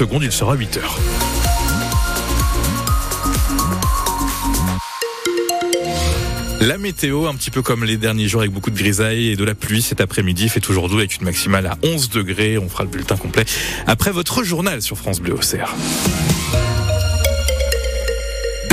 il sera 8 heures. La météo, un petit peu comme les derniers jours avec beaucoup de grisailles et de la pluie cet après-midi, fait toujours doux avec une maximale à 11 degrés. On fera le bulletin complet après votre journal sur France Bleu Auxerre.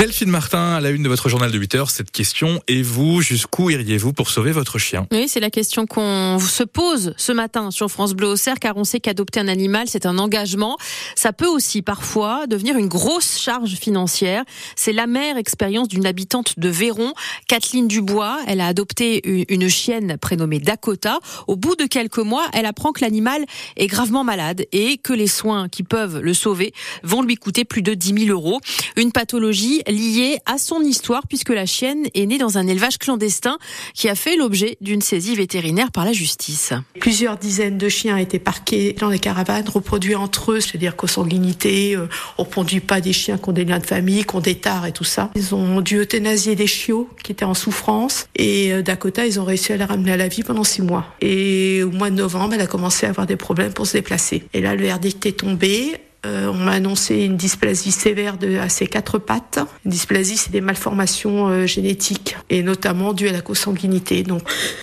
Delphine Martin, à la une de votre journal de 8 heures, cette question, et vous, jusqu'où iriez-vous pour sauver votre chien? Oui, c'est la question qu'on se pose ce matin sur France Bleu Auxerre, car on sait qu'adopter un animal, c'est un engagement. Ça peut aussi parfois devenir une grosse charge financière. C'est la mère expérience d'une habitante de Véron, Kathleen Dubois. Elle a adopté une chienne prénommée Dakota. Au bout de quelques mois, elle apprend que l'animal est gravement malade et que les soins qui peuvent le sauver vont lui coûter plus de 10 000 euros. Une pathologie liée à son histoire puisque la chienne est née dans un élevage clandestin qui a fait l'objet d'une saisie vétérinaire par la justice. Plusieurs dizaines de chiens étaient parqués dans les caravanes, reproduits entre eux, c'est-à-dire consanguinité. Euh, on ne produit pas des chiens qui ont des liens de famille, qui ont des tares et tout ça. Ils ont dû euthanasier des chiots qui étaient en souffrance et euh, Dakota, ils ont réussi à la ramener à la vie pendant six mois. Et au mois de novembre, elle a commencé à avoir des problèmes pour se déplacer. Et là, le verdict est tombé. Euh, on m'a annoncé une dysplasie sévère de, à ses quatre pattes. Une dysplasie, c'est des malformations euh, génétiques et notamment dues à la consanguinité.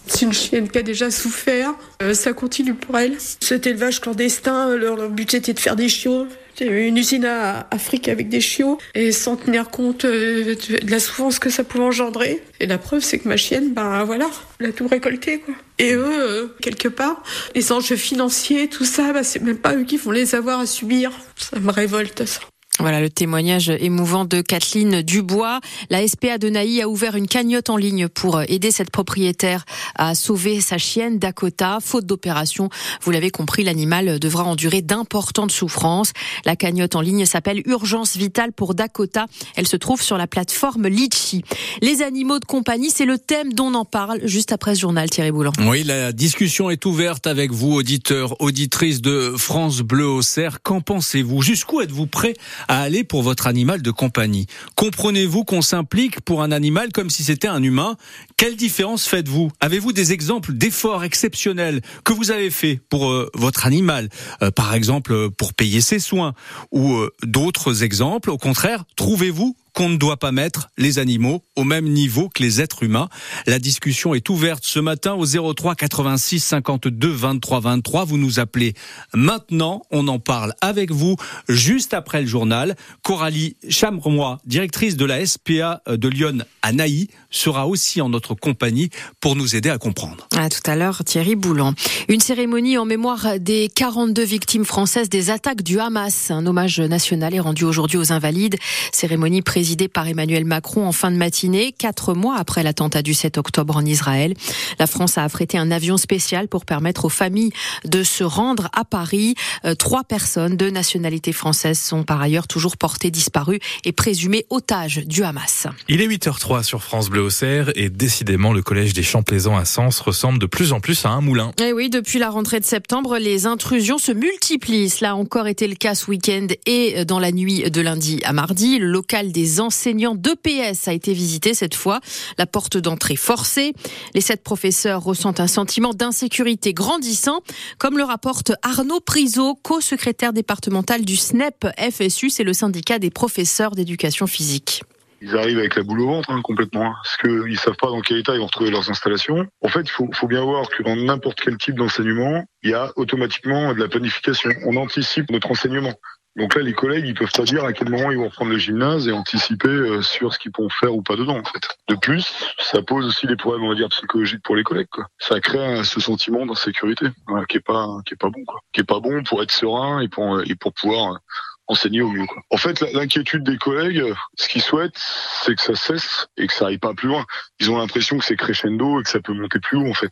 C'est une chienne qui a déjà souffert. Euh, ça continue pour elle. Cet élevage clandestin, leur, leur but était de faire des chiots. Une usine à Afrique avec des chiots et sans tenir compte de la souffrance que ça pouvait engendrer. Et la preuve, c'est que ma chienne, ben voilà, elle a tout récolté, quoi. Et eux, quelque part, les enjeux financiers, tout ça, ben, c'est même pas eux qui vont les avoir à subir. Ça me révolte, ça. Voilà le témoignage émouvant de Kathleen Dubois. La SPA de Naï a ouvert une cagnotte en ligne pour aider cette propriétaire à sauver sa chienne Dakota. Faute d'opération, vous l'avez compris, l'animal devra endurer d'importantes souffrances. La cagnotte en ligne s'appelle Urgence vitale pour Dakota. Elle se trouve sur la plateforme Litchi. Les animaux de compagnie, c'est le thème dont on en parle juste après ce journal, Thierry Boulan. Oui, la discussion est ouverte avec vous, auditeurs, auditrices de France Bleu au Cerf. Qu'en pensez-vous? Jusqu'où êtes-vous prêt à aller pour votre animal de compagnie. Comprenez-vous qu'on s'implique pour un animal comme si c'était un humain? Quelle différence faites-vous? Avez-vous des exemples d'efforts exceptionnels que vous avez fait pour euh, votre animal? Euh, Par exemple, euh, pour payer ses soins ou d'autres exemples? Au contraire, trouvez-vous qu'on ne doit pas mettre les animaux au même niveau que les êtres humains. La discussion est ouverte ce matin au 03 86 52 23 23. Vous nous appelez maintenant. On en parle avec vous juste après le journal. Coralie Chamremois, directrice de la SPA de Lyon à Naï, sera aussi en notre compagnie pour nous aider à comprendre. À tout à l'heure, Thierry Boulan. Une cérémonie en mémoire des 42 victimes françaises des attaques du Hamas. Un hommage national est rendu aujourd'hui aux invalides. Cérémonie présidée par Emmanuel Macron en fin de matinée, quatre mois après l'attentat du 7 octobre en Israël. La France a affrété un avion spécial pour permettre aux familles de se rendre à Paris. Euh, trois personnes de nationalité française sont par ailleurs toujours portées disparues et présumées otages du Hamas. Il est 8h03 sur France Bleu Auxerre et décidément le collège des Champs Plaisants à Sens ressemble de plus en plus à un moulin. Et eh oui, depuis la rentrée de septembre, les intrusions se multiplient. Cela a encore été le cas ce week-end et dans la nuit de lundi à mardi. Le local des enseignants d'EPS a été visité cette fois. La porte d'entrée forcée. Les sept professeurs ressentent un sentiment d'insécurité grandissant, comme le rapporte Arnaud Priso, co-secrétaire départemental du SNEP FSU, c'est le syndicat des professeurs d'éducation physique ils arrivent avec la boule au ventre hein, complètement, parce qu'ils savent pas dans quel état ils vont retrouver leurs installations. En fait, il faut, bien voir que dans n'importe quel type d'enseignement, il y a automatiquement de la planification. On anticipe notre enseignement. Donc là, les collègues, ils peuvent pas dire à quel moment ils vont reprendre le gymnase et anticiper euh, sur ce qu'ils pourront faire ou pas dedans, en fait. De plus, ça pose aussi des problèmes, on va dire, psychologiques pour les collègues, quoi. Ça crée ce sentiment d'insécurité, qui est pas, qui est pas bon, quoi. Qui est pas bon pour être serein et pour, et pour pouvoir enseigner au mieux. Quoi. En fait, l'inquiétude des collègues, ce qu'ils souhaitent, c'est que ça cesse et que ça aille pas plus loin. Ils ont l'impression que c'est crescendo et que ça peut monter plus haut, en fait.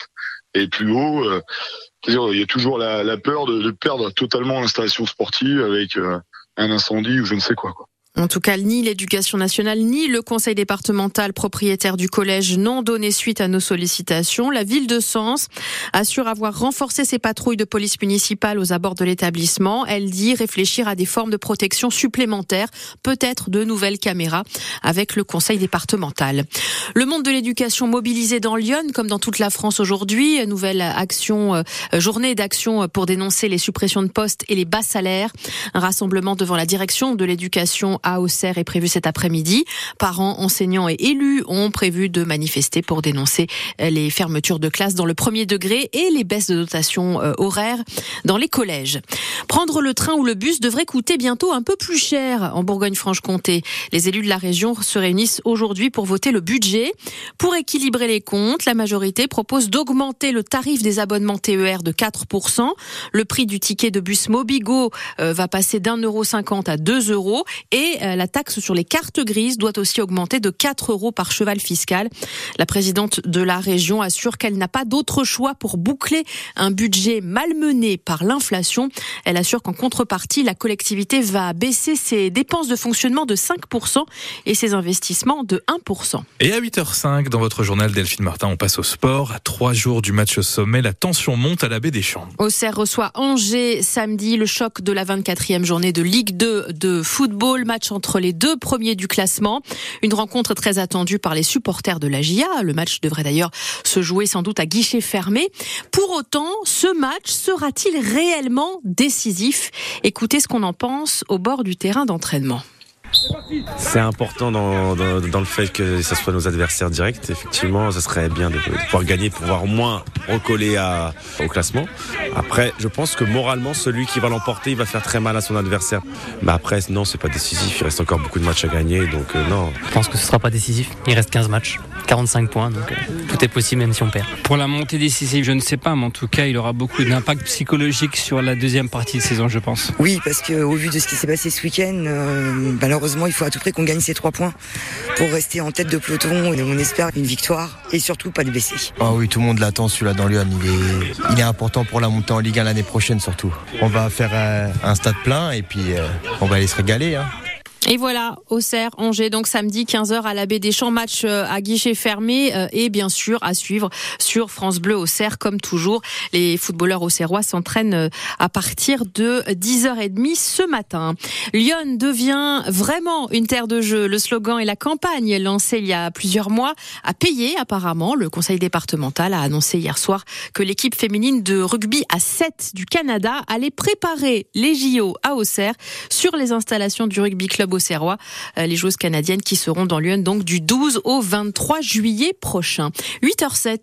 Et plus haut, euh, il y a toujours la, peur de, perdre totalement l'installation sportive avec euh, un incendie ou je ne sais quoi. En tout cas, ni l'éducation nationale ni le conseil départemental propriétaire du collège n'ont donné suite à nos sollicitations. La ville de Sens assure avoir renforcé ses patrouilles de police municipale aux abords de l'établissement. Elle dit réfléchir à des formes de protection supplémentaires, peut-être de nouvelles caméras avec le conseil départemental. Le monde de l'éducation mobilisé dans Lyon, comme dans toute la France aujourd'hui, nouvelle action, euh, journée d'action pour dénoncer les suppressions de postes et les bas salaires. Un rassemblement devant la direction de l'éducation à Auxerre est prévu cet après-midi. Parents, enseignants et élus ont prévu de manifester pour dénoncer les fermetures de classes dans le premier degré et les baisses de dotation euh, horaires dans les collèges. Prendre le train ou le bus devrait coûter bientôt un peu plus cher en Bourgogne-Franche-Comté. Les élus de la région se réunissent aujourd'hui pour voter le budget. Pour équilibrer les comptes, la majorité propose d'augmenter le tarif des abonnements TER de 4%. Le prix du ticket de bus Mobigo euh, va passer d'un euro cinquante à 2 euros et euh, la taxe sur les cartes grises doit aussi augmenter de 4 euros par cheval fiscal. La présidente de la région assure qu'elle n'a pas d'autre choix pour boucler un budget malmené par l'inflation. Elle assure qu'en contrepartie, la collectivité va baisser ses dépenses de fonctionnement de 5% et ses investissements de 1%. Et à 8h05, dans votre journal Delphine Martin, on passe au sport. À trois jours du match au sommet, la tension monte à la baie des Champs. Auxerre reçoit Angers samedi, le choc de la 24e journée de Ligue 2 de football. Match entre les deux premiers du classement. Une rencontre très attendue par les supporters de la GIA. Le match devrait d'ailleurs se jouer sans doute à guichet fermé. Pour autant, ce match sera-t-il réellement décisif? Écoutez ce qu'on en pense au bord du terrain d'entraînement. C'est important dans, dans, dans, le fait que ce soit nos adversaires directs. Effectivement, ça serait bien de, de pouvoir gagner, pour pouvoir au moins recoller à, au classement. Après, je pense que moralement, celui qui va l'emporter, il va faire très mal à son adversaire. Mais après, non, c'est pas décisif. Il reste encore beaucoup de matchs à gagner, donc euh, non. Je pense que ce sera pas décisif. Il reste 15 matchs, 45 points, donc euh, tout est possible même si on perd. Pour la montée décisive, je ne sais pas, mais en tout cas, il aura beaucoup d'impact psychologique sur la deuxième partie de saison, je pense. Oui, parce qu'au vu de ce qui s'est passé ce week-end, euh, malheureusement, il faut à tout prix qu'on gagne ces trois points pour rester en tête de peloton. Et on espère une victoire et surtout pas de blessés. Ah oui, tout le monde l'attend celui-là dans Lyon. Il est, il est important pour la montée en Ligue 1 l'année prochaine surtout. On va faire un, un stade plein et puis euh, on va aller se régaler. Hein. Et voilà, Auxerre, Angers, donc samedi 15h à la baie des Champs, match euh, à guichet fermé euh, et bien sûr à suivre sur France Bleu Auxerre comme toujours. Les footballeurs auxerrois s'entraînent euh, à partir de 10h30 ce matin. Lyon devient vraiment une terre de jeu. Le slogan et la campagne lancée il y a plusieurs mois a payé apparemment. Le conseil départemental a annoncé hier soir que l'équipe féminine de rugby à 7 du Canada allait préparer les JO à Auxerre sur les installations du rugby club Auxerrois, les joueuses canadiennes qui seront dans Lyon donc du 12 au 23 juillet prochain. 8h07.